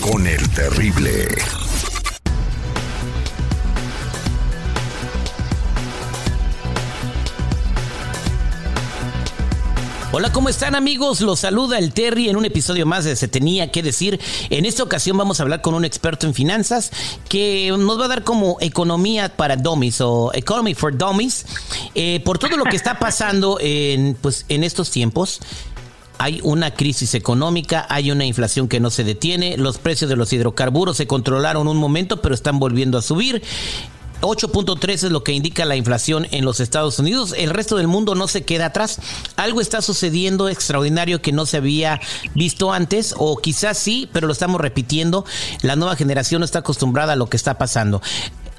Con el terrible. Hola, ¿cómo están amigos? Los saluda el Terry en un episodio más de Se tenía que decir. En esta ocasión vamos a hablar con un experto en finanzas que nos va a dar como economía para dummies o economy for dummies eh, por todo lo que está pasando en, pues, en estos tiempos. Hay una crisis económica, hay una inflación que no se detiene, los precios de los hidrocarburos se controlaron un momento, pero están volviendo a subir. 8.3 es lo que indica la inflación en los Estados Unidos. El resto del mundo no se queda atrás. Algo está sucediendo extraordinario que no se había visto antes, o quizás sí, pero lo estamos repitiendo. La nueva generación no está acostumbrada a lo que está pasando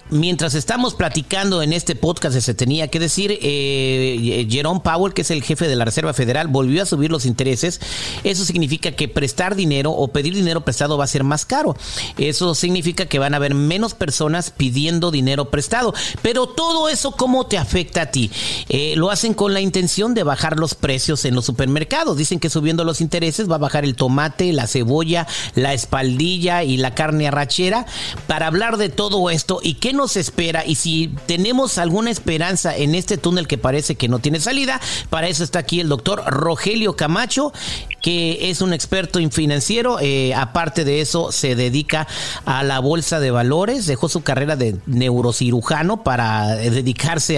mientras estamos platicando en este podcast, se tenía que decir, eh, Jerome Powell, que es el jefe de la Reserva Federal, volvió a subir los intereses. Eso significa que prestar dinero o pedir dinero prestado va a ser más caro. Eso significa que van a haber menos personas pidiendo dinero prestado. Pero todo eso, ¿cómo te afecta a ti? Eh, lo hacen con la intención de bajar los precios en los supermercados. Dicen que subiendo los intereses va a bajar el tomate, la cebolla, la espaldilla y la carne arrachera. Para hablar de todo esto y qué nos espera y si tenemos alguna esperanza en este túnel que parece que no tiene salida, para eso está aquí el doctor Rogelio Camacho, que es un experto en financiero. Eh, aparte de eso, se dedica a la bolsa de valores. Dejó su carrera de neurocirujano para dedicarse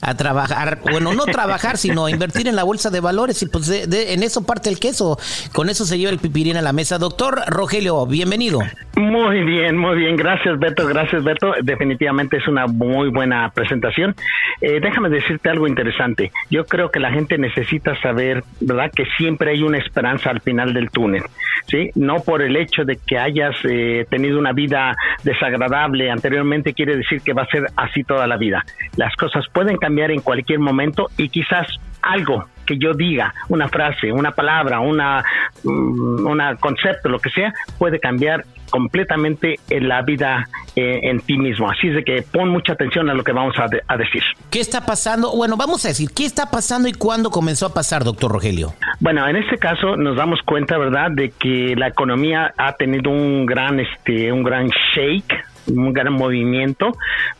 a, trabajar, bueno, no trabajar, sino a invertir en la bolsa de valores. Y pues en eso parte el queso. Con eso se lleva el pipirín a la mesa. Doctor Rogelio, bienvenido. Muy bien, muy bien. Gracias, Beto. Gracias, Beto. Definitivamente es una muy buena presentación. Eh, déjame decirte algo interesante. Yo creo que la gente necesita saber, ¿verdad?, que siempre hay una esperanza al final del túnel. ¿Sí? No por el hecho de que hayas eh, tenido una vida desagradable anteriormente quiere decir que va a ser así toda la vida. Las cosas pueden cambiar en cualquier momento y quizás algo que yo diga, una frase, una palabra, una, mm, una concepto, lo que sea, puede cambiar completamente en la vida eh, en ti mismo. Así es de que pon mucha atención a lo que vamos a, a, decir. ¿Qué está pasando? Bueno, vamos a decir, ¿qué está pasando y cuándo comenzó a pasar, doctor Rogelio? Bueno, en este caso nos damos cuenta, ¿verdad?, de que la economía ha tenido un gran, este, un gran shake, un gran movimiento,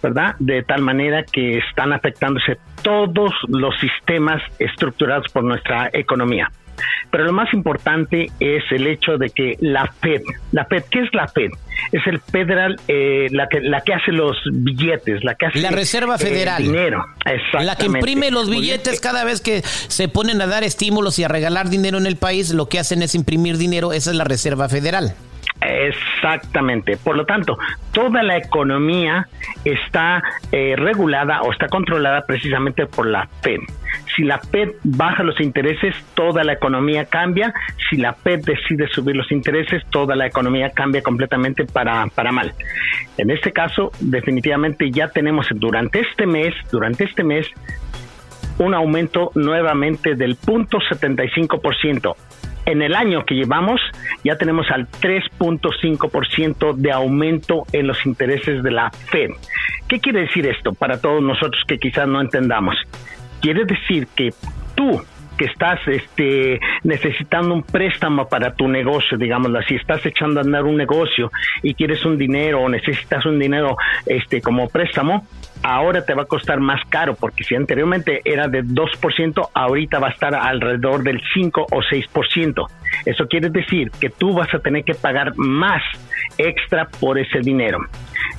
¿verdad? De tal manera que están afectándose todos los sistemas estructurados por nuestra economía. Pero lo más importante es el hecho de que la Fed, la Fed, ¿qué es la Fed? Es el federal, eh, la que la que hace los billetes, la que hace la Reserva Federal, dinero, la que imprime los billetes cada vez que se ponen a dar estímulos y a regalar dinero en el país, lo que hacen es imprimir dinero, esa es la Reserva Federal. Exactamente. Por lo tanto, toda la economía está eh, regulada o está controlada precisamente por la Fed. Si la Fed baja los intereses, toda la economía cambia. Si la Fed decide subir los intereses, toda la economía cambia completamente para, para mal. En este caso, definitivamente ya tenemos durante este mes, durante este mes, un aumento nuevamente del punto 75% en el año que llevamos ya tenemos al 3.5% de aumento en los intereses de la Fed. ¿Qué quiere decir esto para todos nosotros que quizás no entendamos? Quiere decir que tú que estás este, necesitando un préstamo para tu negocio, digámoslo así, estás echando a andar un negocio y quieres un dinero o necesitas un dinero este, como préstamo, ahora te va a costar más caro, porque si anteriormente era de 2%, ahorita va a estar alrededor del 5 o 6%. Eso quiere decir que tú vas a tener que pagar más extra por ese dinero.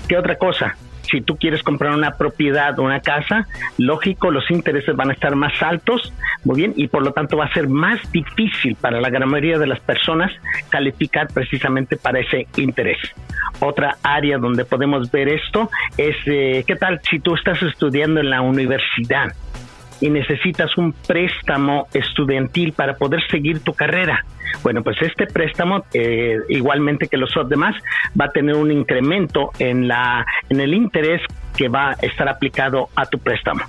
¿Qué otra cosa? Si tú quieres comprar una propiedad o una casa, lógico, los intereses van a estar más altos, muy bien, y por lo tanto va a ser más difícil para la gran mayoría de las personas calificar precisamente para ese interés. Otra área donde podemos ver esto es, eh, ¿qué tal si tú estás estudiando en la universidad? Y necesitas un préstamo estudiantil para poder seguir tu carrera. Bueno, pues este préstamo, eh, igualmente que los demás, va a tener un incremento en, la, en el interés que va a estar aplicado a tu préstamo.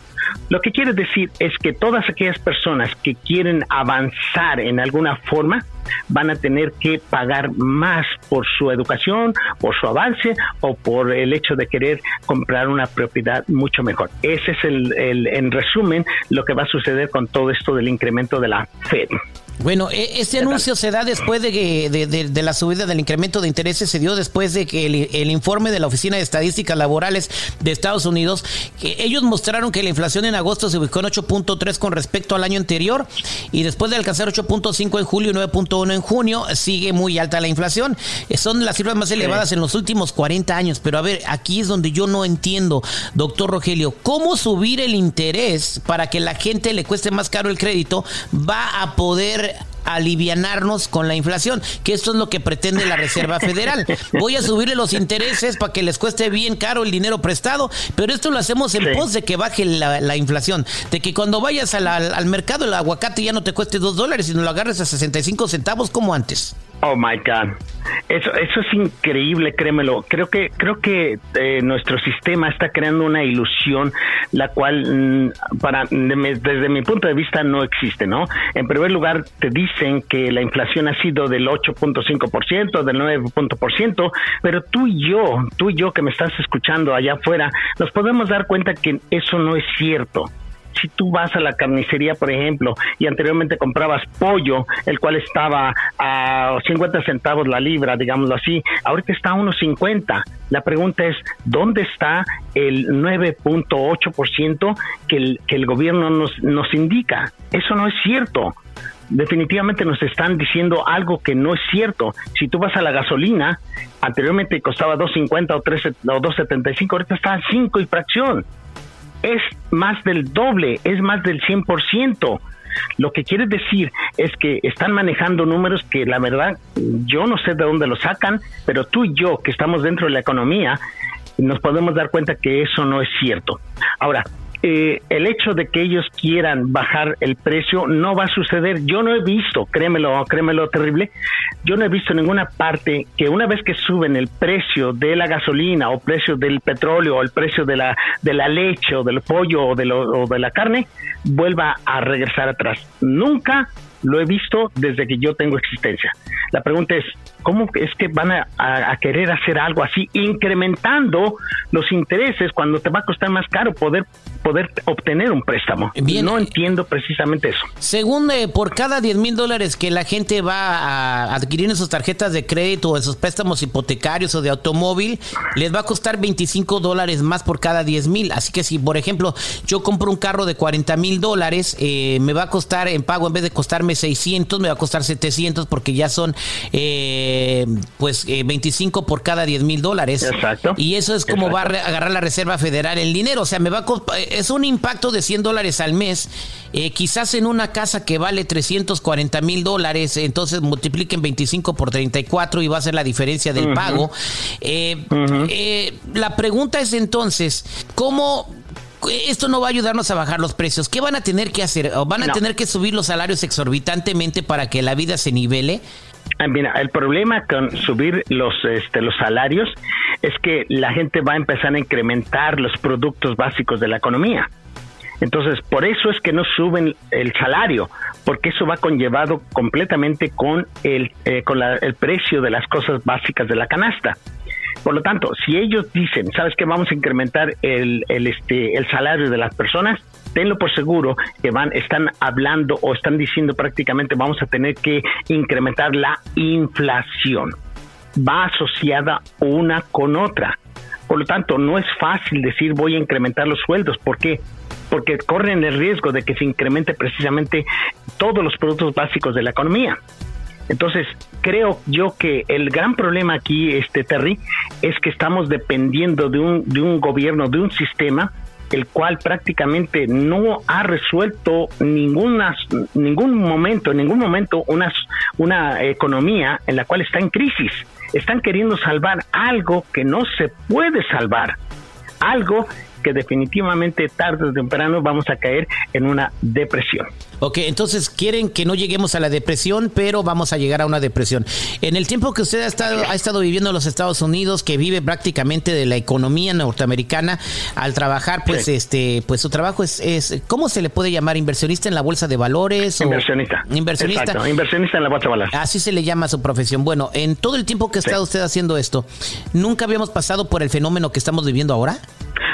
Lo que quiere decir es que todas aquellas personas que quieren avanzar en alguna forma van a tener que pagar más por su educación, por su avance o por el hecho de querer comprar una propiedad mucho mejor. Ese es el, en resumen lo que va a suceder con todo esto del incremento de la Fed. Bueno, e, este anuncio se da después de, que, de, la subida del incremento de intereses, se dio después de que el, informe de la Oficina de Estadísticas Laborales de Estados Unidos, que ellos mostraron que la inflación en agosto se ubicó en 8.3 con respecto al año anterior y después de alcanzar 8.5 en julio y 9.1 en junio, sigue muy alta la inflación. Son las cifras más elevadas en los últimos 40 años, pero a ver, aquí es donde yo no entiendo, doctor Rogelio, ¿cómo subir el interés para que la gente le cueste más caro el crédito va a poder alivianarnos con la inflación, que esto es lo que pretende la Reserva Federal. Voy a subirle los intereses para que les cueste bien caro el dinero prestado, pero esto lo hacemos en pos de que baje la, inflación, de que cuando vayas al mercado el aguacate ya no te cueste dos dólares, sino lo agarres a 65 centavos como antes. Oh my God, eso eso es increíble, créemelo. Creo que creo que eh, nuestro sistema está creando una ilusión, la cual mm, para desde mi punto de vista no existe, ¿no? En primer lugar te dicen que la inflación ha sido del 8.5%, del 9%, pero tú y yo, tú y yo que me estás escuchando allá afuera, nos podemos dar cuenta que eso no es cierto si tú vas a la carnicería, por ejemplo, y anteriormente comprabas pollo, el cual estaba a 50 centavos la libra, digámoslo así, ahorita está a unos 50. La pregunta es, ¿dónde está el 9.8% que el, que el gobierno nos, nos indica? Eso no es cierto definitivamente nos están diciendo algo que no es cierto. Si tú vas a la gasolina, anteriormente costaba 2.50 o 3 o 2.75, ahorita está a 5 y fracción es más del doble, es más del 100%. Lo que quiere decir es que están manejando números que la verdad yo no sé de dónde lo sacan, pero tú y yo que estamos dentro de la economía nos podemos dar cuenta que eso no es cierto. Ahora, eh, el hecho de que ellos quieran bajar el precio no va a suceder. Yo no he visto, créemelo, créemelo terrible, yo no he visto ninguna parte que una vez que suben el precio de la gasolina o precio del petróleo o el precio de la, de la leche o del pollo o de, lo, o de la carne, vuelva a regresar atrás. Nunca lo he visto desde que yo tengo existencia. La pregunta es, ¿cómo es que van a, querer hacer algo así, incrementando los intereses cuando te va a costar más caro poder, poder obtener un préstamo? no entiendo precisamente eso. Según eh, por cada 10 mil dólares que la gente va a adquirir en sus tarjetas de crédito o en sus préstamos hipotecarios o de automóvil, les va a costar 25 dólares más por cada 10 mil. Así que si, por ejemplo, yo compro un carro de 40 mil dólares, eh, me va a costar en pago, en vez de costarme 600, me va a costar 700 porque ya son... Eh, eh, pues 25 eh, por cada 10 mil dólares. Exacto. Y eso es como va a agarrar la Reserva Federal el dinero. O sea, me va es un impacto de 100 dólares al mes. Eh, quizás en una casa que vale 340 mil dólares, entonces multipliquen 25 por 34 y va a ser la diferencia del pago. la pregunta es entonces, ¿cómo esto no va a ayudarnos a bajar los precios. ¿Qué van a tener que hacer? ¿Van a tener que subir los salarios exorbitantemente para que la vida se nivele? Ah, mira, el problema con subir los, este, los salarios es que la gente va a empezar a incrementar los productos básicos de la economía. Entonces, por eso es que no suben el salario, porque eso va conllevado completamente con el, eh, con el precio de las cosas básicas de la canasta. Por lo tanto, si ellos dicen, ¿sabes qué? Vamos a incrementar el, el, este, el salario de las personas, tenlo por seguro que van, están hablando o están diciendo prácticamente vamos a tener que incrementar la inflación. Va asociada una con otra. Por lo tanto, no es fácil decir voy a incrementar los sueldos. ¿Por qué? Porque corren el riesgo de que se incremente precisamente todos los productos básicos de la economía. Entonces, creo yo que el gran problema aquí, este Terry, es que estamos dependiendo de un, de un gobierno, de un sistema el cual prácticamente no ha resuelto ninguna, ningún momento, en ningún momento una, una economía en la cual está en crisis. Están queriendo salvar algo que no se puede salvar, algo que definitivamente tarde o temprano vamos a caer en una depresión. Ok, entonces quieren que no lleguemos a la depresión, pero vamos a llegar a una depresión. En el tiempo que usted ha estado, ha estado viviendo en los Estados Unidos, que vive prácticamente de la economía norteamericana, al trabajar, pues este, pues su trabajo es, es, ¿cómo se le puede llamar? ¿Inversionista en la bolsa de valores? Inversionista. Inversionista. Exacto, inversionista en la bolsa de valores. Así se le llama a su profesión. Bueno, en todo el tiempo que ha estado usted haciendo esto, ¿nunca habíamos pasado por el fenómeno que estamos viviendo ahora?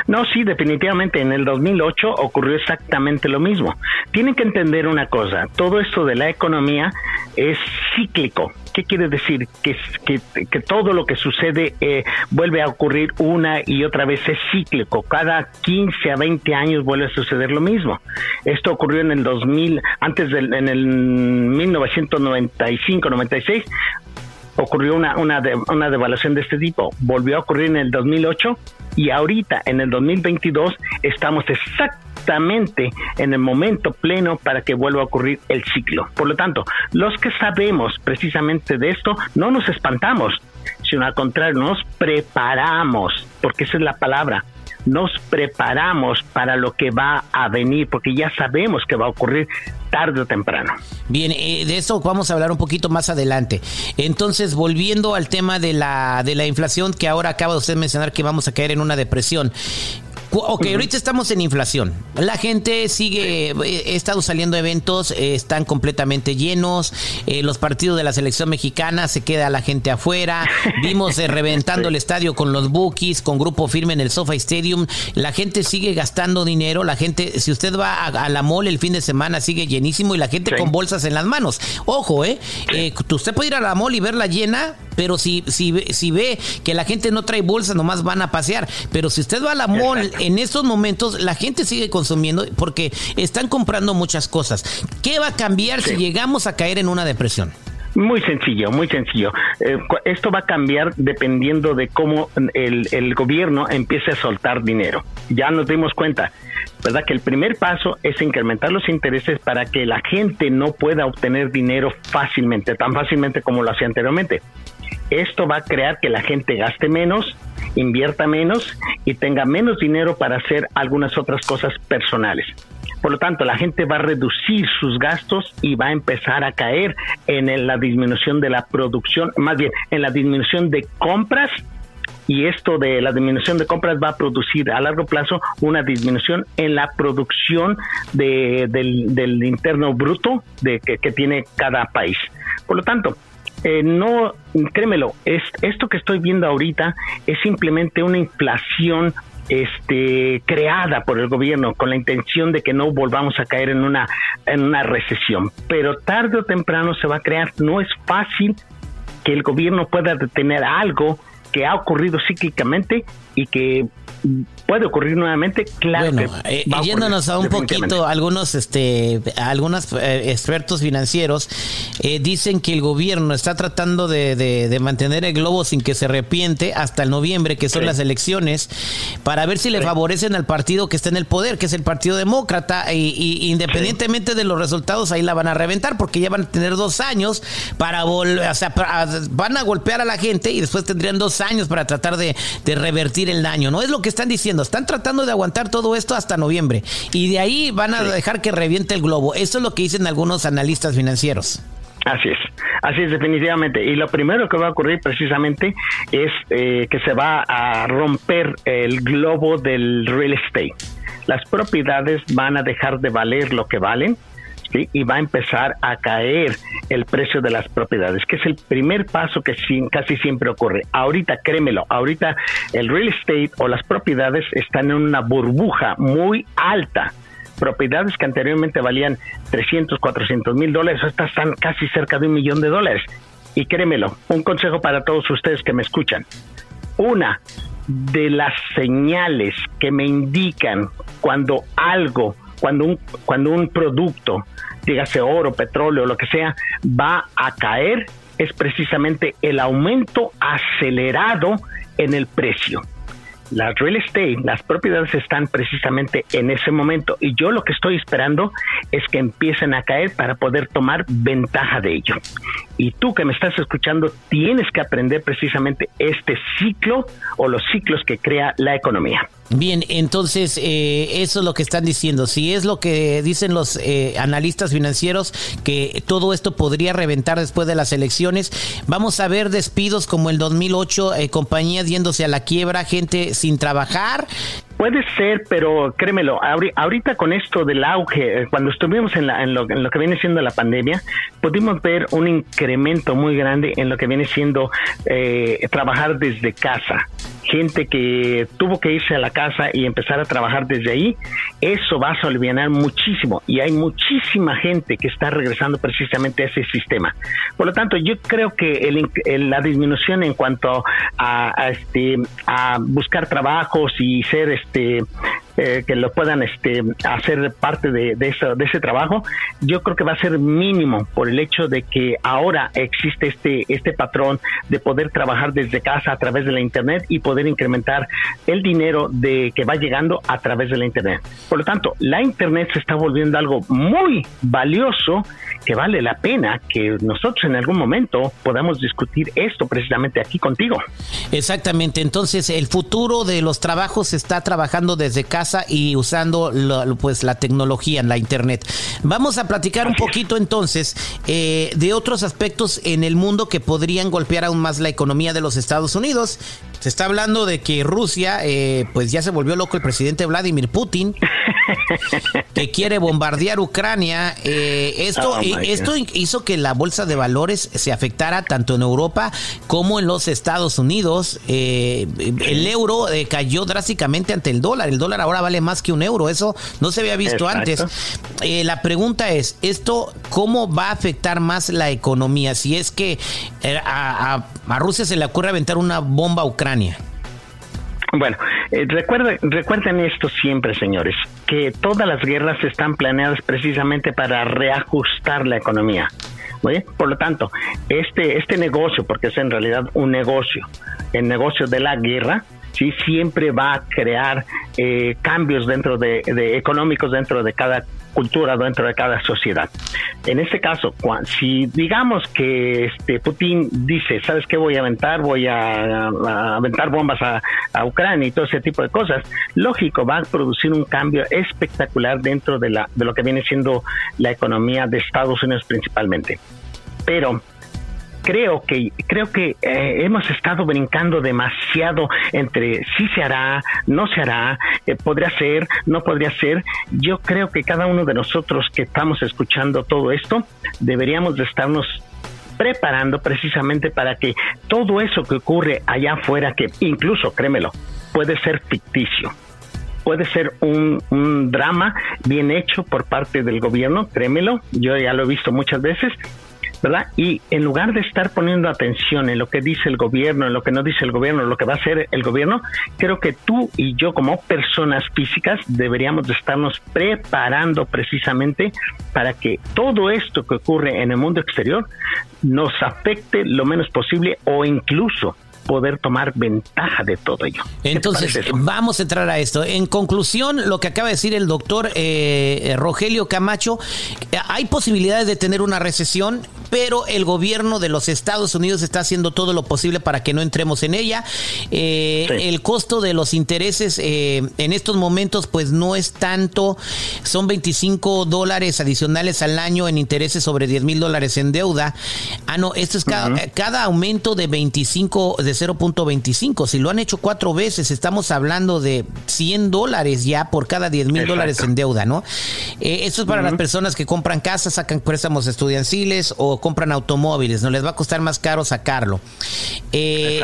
No, sí, definitivamente. En el 2008 ocurrió exactamente lo mismo. Tienen que entender una cosa. Todo esto de la economía es cíclico. ¿Qué quiere decir? Que, que, todo lo que sucede eh, vuelve a ocurrir una y otra vez es cíclico. Cada 15 a 20 años vuelve a suceder lo mismo. Esto ocurrió en el 2000, antes del en el 1995-96 ocurrió una, una, una devaluación de este tipo. Volvió a ocurrir en el 2008 y ahorita en el 2022 estamos exactamente en el momento pleno para que vuelva a ocurrir el ciclo. Por lo tanto, los que sabemos precisamente de esto, no nos espantamos, sino al contrario, nos preparamos, porque esa es la palabra, nos preparamos para lo que va a venir, porque ya sabemos que va a ocurrir tarde o temprano. Bien, eh, de eso vamos a hablar un poquito más adelante. Entonces, volviendo al tema de la, de la inflación, que ahora acaba usted de mencionar que vamos a caer en una depresión. Ok, ahorita estamos en inflación. La gente sigue, eh, he estado saliendo eventos, eh, están completamente llenos. Eh, los partidos de la selección mexicana se queda la gente afuera. Vimos reventando el estadio con los bookies, con grupo firme en el Sofa Stadium. La gente sigue gastando dinero. La gente, si usted va a, la mall el fin de semana, sigue llenísimo y la gente con bolsas en las manos. Ojo, eh, usted puede ir a la mall y verla llena, pero si, si, si ve que la gente no trae bolsas, nomás van a pasear. Pero si usted va a la mall en estos momentos la gente sigue consumiendo porque están comprando muchas cosas. ¿Qué va a cambiar si llegamos a caer en una depresión? Muy sencillo, muy sencillo. Eh, esto va a cambiar dependiendo de cómo el, el, gobierno empiece a soltar dinero. Ya nos dimos cuenta, ¿verdad? Que el primer paso es incrementar los intereses para que la gente no pueda obtener dinero fácilmente, tan fácilmente como lo hacía anteriormente. Esto va a crear que la gente gaste menos, invierta menos y tenga menos dinero para hacer algunas otras cosas personales. Por lo tanto, la gente va a reducir sus gastos y va a empezar a caer en la disminución de la producción, más bien en la disminución de compras y esto de la disminución de compras va a producir a largo plazo una disminución en la producción del, interno bruto de, que tiene cada país. Por lo tanto, eh, no, créemelo, es, esto que estoy viendo ahorita es simplemente una inflación este creada por el gobierno con la intención de que no volvamos a caer en una en una recesión, pero tarde o temprano se va a crear, no es fácil que el gobierno pueda detener algo que ha ocurrido cíclicamente y que puede ocurrir nuevamente, claro. Bueno, eh, yéndonos a un poquito, algunos, este, algunos eh, expertos financieros eh, dicen que el gobierno está tratando de, mantener el globo sin que se arrepiente hasta el noviembre, que son las elecciones, para ver si le favorecen al partido que está en el poder, que es el Partido Demócrata, y, independientemente de los resultados, ahí la van a reventar, porque ya van a tener dos años para volver, o sea, van a golpear a la gente y después tendrían dos años para tratar de, de revertir el daño, ¿no? Es lo que están diciendo están tratando de aguantar todo esto hasta noviembre y de ahí van a dejar que reviente el globo. Eso es lo que dicen algunos analistas financieros. Así es, así es definitivamente. Y lo primero que va a ocurrir precisamente es eh, que se va a romper el globo del real estate. Las propiedades van a dejar de valer lo que valen y va a empezar a caer el precio de las propiedades, que es el primer paso que casi siempre ocurre. Ahorita, créemelo, ahorita el real estate o las propiedades están en una burbuja muy alta propiedades que anteriormente valían 300, 400 mil dólares, estas están casi cerca de un millón de dólares. Y créemelo, un consejo para todos ustedes que me escuchan. Una de las señales que me indican cuando algo cuando un, cuando un producto, dígase oro, petróleo, lo que sea, va a caer, es precisamente el aumento acelerado en el precio. Las real estate, las propiedades están precisamente en ese momento y yo lo que estoy esperando es que empiecen a caer para poder tomar ventaja de ello. Y tú que me estás escuchando tienes que aprender precisamente este ciclo o los ciclos que crea la economía. Bien, entonces eh, eso es lo que están diciendo. Si es lo que dicen los eh, analistas financieros, que todo esto podría reventar después de las elecciones, vamos a ver despidos como el 2008, eh, compañías yéndose a la quiebra, gente sin trabajar. Puede ser, pero créemelo, ahorita con esto del auge, cuando estuvimos en, en, lo, en, lo, que viene siendo la pandemia, pudimos ver un incremento muy grande en lo que viene siendo trabajar desde casa gente que tuvo que irse a la casa y empezar a trabajar desde ahí, eso va a aliviar muchísimo y hay muchísima gente que está regresando precisamente a ese sistema. Por lo tanto, yo creo que la disminución en cuanto a, este a buscar trabajos y ser este eh, que lo puedan este, hacer parte de, de, eso, de ese trabajo, yo creo que va a ser mínimo por el hecho de que ahora existe este, este patrón de poder trabajar desde casa a través de la Internet y poder incrementar el dinero de que va llegando a través de la Internet. Por lo tanto, la Internet se está volviendo algo muy valioso que vale la pena que nosotros en algún momento podamos discutir esto precisamente aquí contigo. Exactamente, entonces el futuro de los trabajos se está trabajando desde casa y usando pues la tecnología en la internet. Vamos a platicar un poquito entonces eh, de otros aspectos en el mundo que podrían golpear aún más la economía de los Estados Unidos. Se está hablando de que Rusia, eh, pues ya se volvió loco el presidente Vladimir Putin, que quiere bombardear Ucrania. Eh, esto, oh, esto hizo que la bolsa de valores se afectara tanto en Europa como en los Estados Unidos. Eh, el euro cayó drásticamente ante el dólar. El dólar ahora vale más que un euro. Eso no se había visto antes. la pregunta es, ¿esto cómo va a afectar más la economía? Si es que a, a Rusia se le ocurre aventar una bomba a Ucrania bueno, eh, recuerden, esto siempre, señores, que todas las guerras están planeadas precisamente para reajustar la economía. Por lo tanto, este, este negocio, porque es en realidad un negocio, el negocio de la guerra, sí siempre va a crear eh, cambios dentro de, económicos dentro de cada cultura dentro de cada sociedad. En este caso, si digamos que este Putin dice, ¿sabes qué voy a aventar? Voy a, aventar bombas a, Ucrania y todo ese tipo de cosas, lógico, va a producir un cambio espectacular dentro de, la, de lo que viene siendo la economía de Estados Unidos principalmente. Pero creo que creo que eh, hemos estado brincando demasiado entre si se hará, no se hará, eh, podría ser, no podría ser. Yo creo que cada uno de nosotros que estamos escuchando todo esto deberíamos de estarnos preparando precisamente para que todo eso que ocurre allá afuera, que incluso, créemelo, puede ser ficticio, puede ser un, un, drama bien hecho por parte del gobierno, créemelo, yo ya lo he visto muchas veces, ¿verdad? Y en lugar de estar poniendo atención en lo que dice el gobierno, en lo que no dice el gobierno, en lo que va a hacer el gobierno, creo que tú y yo como personas físicas deberíamos de estarnos preparando precisamente para que todo esto que ocurre en el mundo exterior nos afecte lo menos posible o incluso poder tomar ventaja de todo ello. Entonces, vamos a entrar a esto. En conclusión, lo que acaba de decir el doctor eh, Rogelio Camacho, hay posibilidades de tener una recesión, pero el gobierno de los Estados Unidos está haciendo todo lo posible para que no entremos en ella. Eh, el costo de los intereses eh, en estos momentos, pues no es tanto, son 25 dólares adicionales al año en intereses sobre 10 mil dólares en deuda. Ah, no, esto es cada, cada aumento de 25, de 0.25. Si lo han hecho cuatro veces, estamos hablando de 100 dólares ya por cada 10 mil dólares en deuda, ¿no? Eh, esto es para las personas que compran casas, sacan préstamos estudiantiles o compran automóviles, no les va a costar más caro sacarlo. Eh,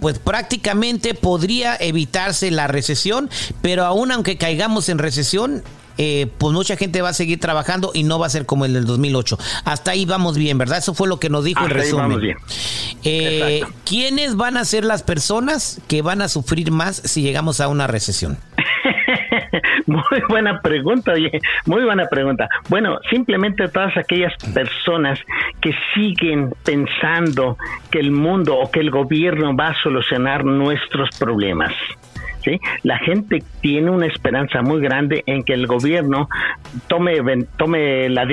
pues prácticamente podría evitarse la recesión, pero aún aunque caigamos en recesión, eh, pues mucha gente va a seguir trabajando y no va a ser como el del 2008. Hasta ahí vamos bien, ¿verdad? Eso fue lo que nos dijo en resumen. Ahí vamos bien. Eh, ¿Quiénes van a ser las personas que van a sufrir más si llegamos a una recesión? Muy buena pregunta, oye, muy buena pregunta. Bueno, simplemente todas aquellas personas que siguen pensando que el mundo o que el gobierno va a solucionar nuestros problemas. La gente tiene una esperanza muy grande en que el gobierno tome, tome la,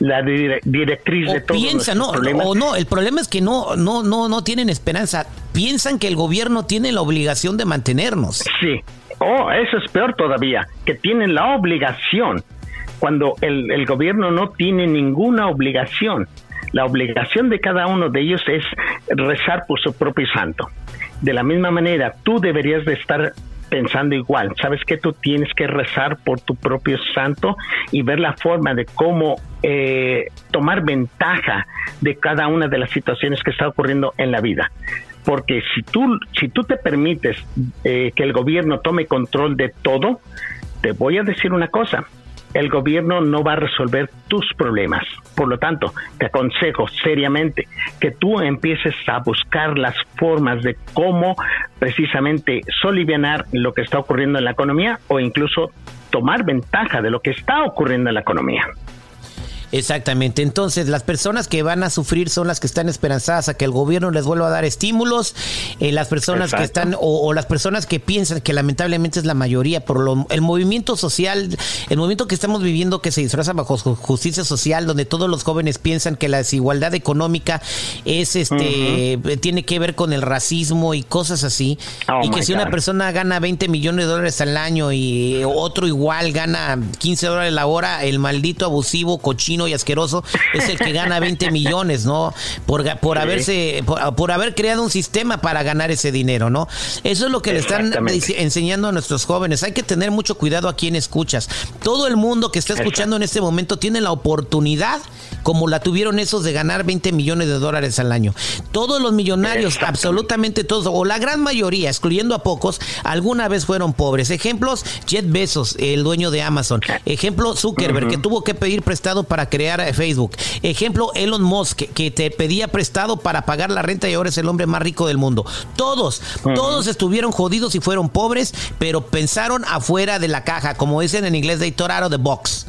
la directriz de todo piensa, no, O no, el problema es que no, no, no, no tienen esperanza. Piensan que el gobierno tiene la obligación de mantenernos. Sí, oh, eso es peor todavía, que tienen la obligación, cuando el, el gobierno no tiene ninguna obligación. La obligación de cada uno de ellos es rezar por su propio santo. De la misma manera, tú deberías de estar pensando igual. Sabes que tú tienes que rezar por tu propio santo y ver la forma de cómo eh, tomar ventaja de cada una de las situaciones que está ocurriendo en la vida. Porque si tú, si tú te permites eh, que el gobierno tome control de todo, te voy a decir una cosa, el gobierno no va a resolver tus problemas. Por lo tanto, te aconsejo seriamente que tú empieces a buscar las formas de cómo precisamente solivianar lo que está ocurriendo en la economía o incluso tomar ventaja de lo que está ocurriendo en la economía. Exactamente. Entonces, las personas que van a sufrir son las que están esperanzadas a que el gobierno les vuelva a dar estímulos. Eh, las personas que están, o, las personas que piensan que lamentablemente es la mayoría, por lo, el movimiento social, el movimiento que estamos viviendo que se disfraza bajo justicia social, donde todos los jóvenes piensan que la desigualdad económica es este, tiene que ver con el racismo y cosas así. Oh y que si una persona gana 20 millones de dólares al año y otro igual gana 15 dólares la hora, el maldito abusivo cochino y asqueroso es el que gana 20 millones, ¿no? Por, por haberse, por, haber creado un sistema para ganar ese dinero, ¿no? Eso es lo que le están enseñando a nuestros jóvenes. Hay que tener mucho cuidado a quien escuchas. Todo el mundo que está escuchando en este momento tiene la oportunidad, como la tuvieron esos, de ganar 20 millones de dólares al año. Todos los millonarios, absolutamente todos, o la gran mayoría, excluyendo a pocos, alguna vez fueron pobres. Ejemplos, Jet Bezos, el dueño de Amazon. Ejemplo, Zuckerberg, que tuvo que pedir prestado para crear eh, Facebook. Ejemplo, Elon Musk, que te pedía prestado para pagar la renta y ahora es el hombre más rico del mundo. Todos, todos estuvieron jodidos y fueron pobres, pero pensaron afuera de la caja, como dicen en inglés, de out of the box.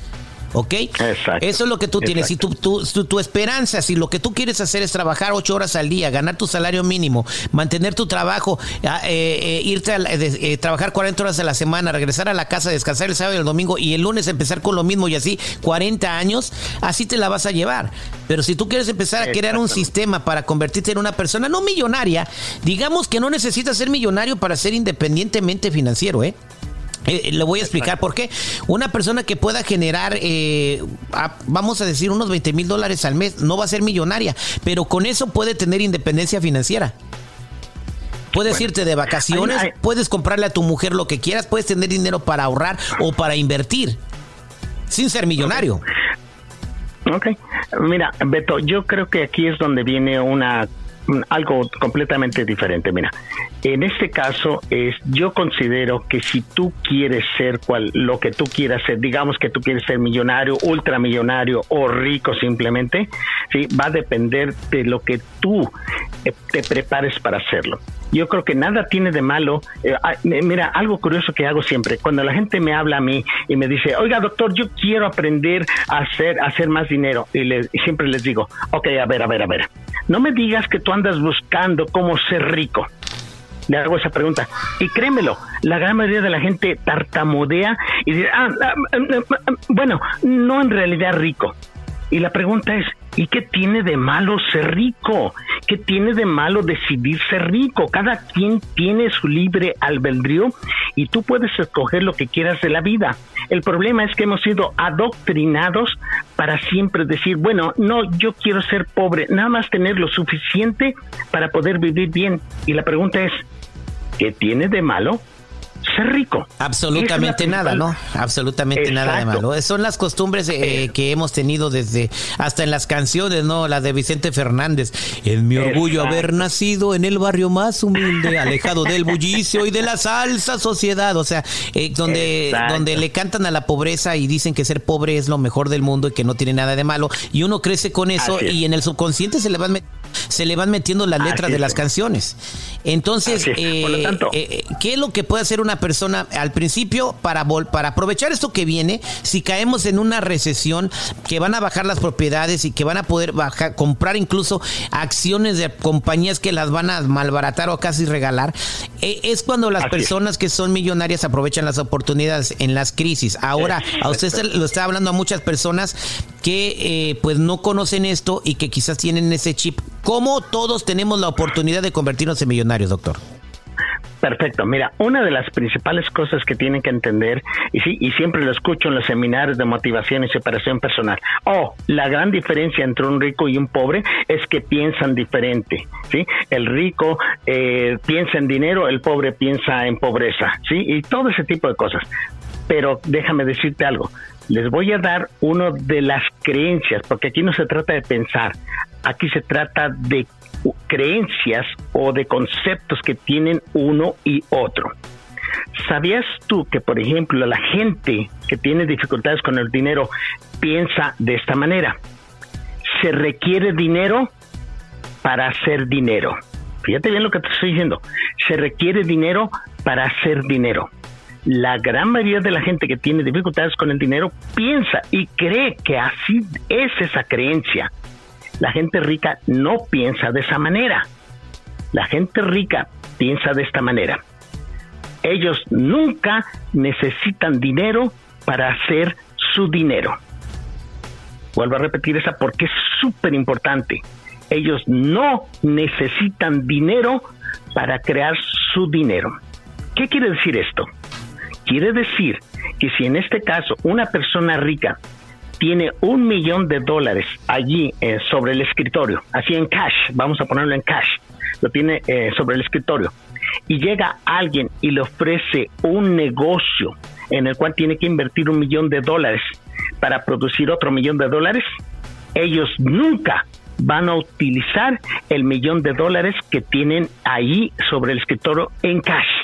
¿Ok? Exacto. Eso es lo que tú tienes. Si tu, tu, tu, esperanza, si lo que tú quieres hacer es trabajar ocho horas al día, ganar tu salario mínimo, mantener tu trabajo, ah, eh, eh, irte a eh, trabajar 40 horas a la semana, regresar a la casa, descansar el sábado y el domingo y el lunes empezar con lo mismo y así 40 años, así te la vas a llevar. Pero si tú quieres empezar a crear un sistema para convertirte en una persona no millonaria, digamos que no necesitas ser millonario para ser independientemente financiero, ¿eh? Eh, eh, le voy a explicar por qué. Una persona que pueda generar, eh, vamos a decir, unos 20 mil dólares al mes, no va a ser millonaria, pero con eso puede tener independencia financiera. Puedes irte de vacaciones, puedes comprarle a tu mujer lo que quieras, puedes tener dinero para ahorrar o para invertir, sin ser millonario. Ok, mira, Beto, yo creo que aquí es donde viene una algo completamente diferente. Mira, en este caso es, yo considero que si tú quieres ser cual, lo que tú quieras ser, digamos que tú quieres ser millonario, ultramillonario o rico simplemente, sí, va a depender de lo que tú eh, te prepares para hacerlo. Yo creo que nada tiene de malo. Eh, ah, mira, algo curioso que hago siempre, cuando la gente me habla a mí y me dice, oiga doctor, yo quiero aprender a hacer, a hacer más dinero, y, y siempre les digo, ok, a ver, a ver, a ver, no me digas que tú andas buscando cómo ser rico. Le hago esa pregunta. Y créemelo, la gran mayoría de la gente tartamudea y dice, ah, ah, ah, bueno, no en realidad rico. Y la pregunta es, ¿y qué tiene de malo ser rico? ¿Qué tiene de malo decidir ser rico? Cada quien tiene su libre albedrío y tú puedes escoger lo que quieras de la vida. El problema es que hemos sido adoctrinados para siempre decir, bueno, no, yo quiero ser pobre, nada más tener lo suficiente para poder vivir bien. Y la pregunta es, ¿qué tiene de malo ser rico. Absolutamente nada, ¿no? Absolutamente nada de malo. Son las costumbres eh, eh. que hemos tenido desde, hasta en las canciones, ¿no? La de Vicente Fernández. Es mi orgullo haber nacido en el barrio más humilde, alejado del bullicio y de la salsa sociedad. O sea, eh, donde, donde le cantan a la pobreza y dicen que ser pobre es lo mejor del mundo y que no tiene nada de malo. Y uno crece con eso y en el subconsciente se le van, se le van metiendo las letras de las canciones. Entonces, ¿qué es lo que puede hacer una persona al principio para, para aprovechar esto que viene, si caemos en una recesión, que van a bajar las propiedades y que van a poder bajar, comprar incluso acciones de compañías que las van a malbaratar o casi regalar, eh, es cuando las personas que son millonarias aprovechan las oportunidades en las crisis. Ahora, a usted lo está hablando a muchas personas que eh, pues no conocen esto y que quizás tienen ese chip. ¿Cómo todos tenemos la oportunidad de convertirnos en millonarios, doctor? Perfecto. Mira, una de las principales cosas que tienen que entender, y sí, y siempre lo escucho en los seminarios de motivación y separación personal. Oh, la gran diferencia entre un rico y un pobre es que piensan diferente. Sí, el rico eh, piensa en dinero, el pobre piensa en pobreza. Sí, y todo ese tipo de cosas. Pero déjame decirte algo. Les voy a dar uno de las creencias, porque aquí no se trata de pensar, aquí se trata de creencias o de conceptos que tienen uno y otro. ¿Sabías tú que, por ejemplo, la gente que tiene dificultades con el dinero piensa de esta manera? Se requiere dinero para hacer dinero. Fíjate bien lo que te estoy diciendo. Se requiere dinero para hacer dinero. La gran mayoría de la gente que tiene dificultades con el dinero piensa y cree que así es esa creencia. La gente rica no piensa de esa manera. La gente rica piensa de esta manera. Ellos nunca necesitan dinero para hacer su dinero. Vuelvo a repetir esa porque es súper importante. Ellos no necesitan dinero para crear su dinero. ¿Qué quiere decir esto? Quiere decir que si en este caso una persona rica tiene un millón de dólares allí eh, sobre el escritorio, así en cash, vamos a ponerlo en cash, lo tiene eh, sobre el escritorio, y llega alguien y le ofrece un negocio en el cual tiene que invertir un millón de dólares para producir otro millón de dólares, ellos nunca van a utilizar el millón de dólares que tienen ahí sobre el escritorio en cash.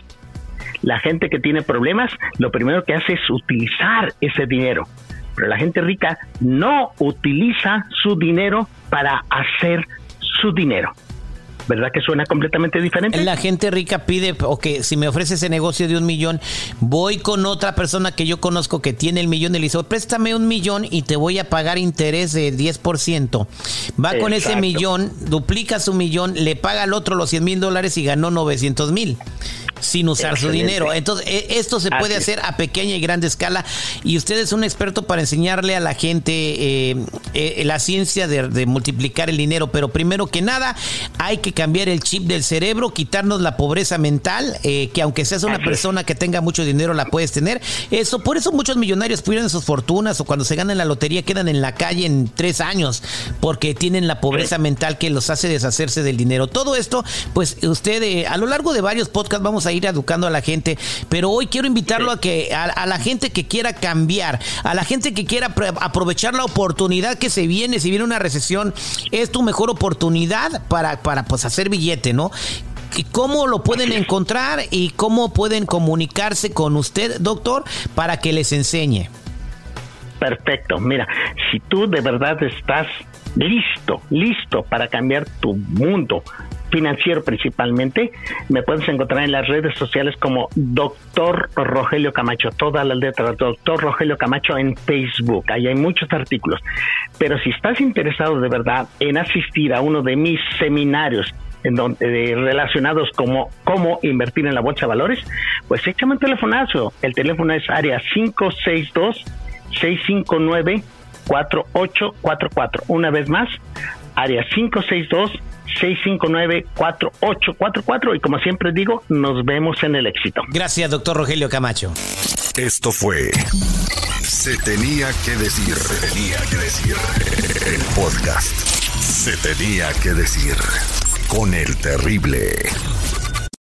La gente que tiene problemas, lo primero que hace es utilizar ese dinero pero la gente rica no utiliza su dinero para hacer su dinero. ¿Verdad que suena completamente diferente? La gente rica pide, ok, si me ofrece ese negocio de un millón, voy con otra persona que yo conozco que tiene el millón y le dice, préstame un millón y te voy a pagar interés de 10%. Va con ese millón, duplica su millón, le paga al otro los 100 mil dólares y ganó 900 mil sin usar su dinero. Entonces, e, esto se puede hacer a pequeña y grande escala y usted es un experto para enseñarle a la gente eh, eh, la ciencia de, multiplicar el dinero, pero primero que nada hay que cambiar el chip del cerebro, quitarnos la pobreza mental, eh, que aunque seas una persona que tenga mucho dinero la puedes tener. Eso, por eso muchos millonarios pierden sus fortunas o cuando se ganan la lotería quedan en la calle en tres años porque tienen la pobreza mental que los hace deshacerse del dinero. Todo esto, pues usted a lo largo de varios podcasts vamos a ir educando a la gente, pero hoy quiero invitarlo a que a, la gente que quiera cambiar, a la gente que quiera aprovechar la oportunidad que se viene, si viene una recesión, es tu mejor oportunidad para, para pues hacer billete, ¿no? ¿Cómo lo pueden encontrar y cómo pueden comunicarse con usted, doctor, para que les enseñe? Perfecto. Mira, si tú de verdad estás listo, listo para cambiar tu mundo, financiero principalmente, me puedes encontrar en las redes sociales como Doctor Rogelio Camacho, todas las letras, Doctor Rogelio Camacho en Facebook, ahí hay muchos artículos. Pero si estás interesado de verdad en asistir a uno de mis seminarios en donde, relacionados como cómo invertir en la bolsa de valores, pues échame un telefonazo. El teléfono es área 562 659 4844. Una vez más, área 562 659-4844 y como siempre digo, nos vemos en el éxito. Gracias, doctor Rogelio Camacho. Esto fue Se tenía que decir, se tenía que decir el podcast. Se tenía que decir con el terrible.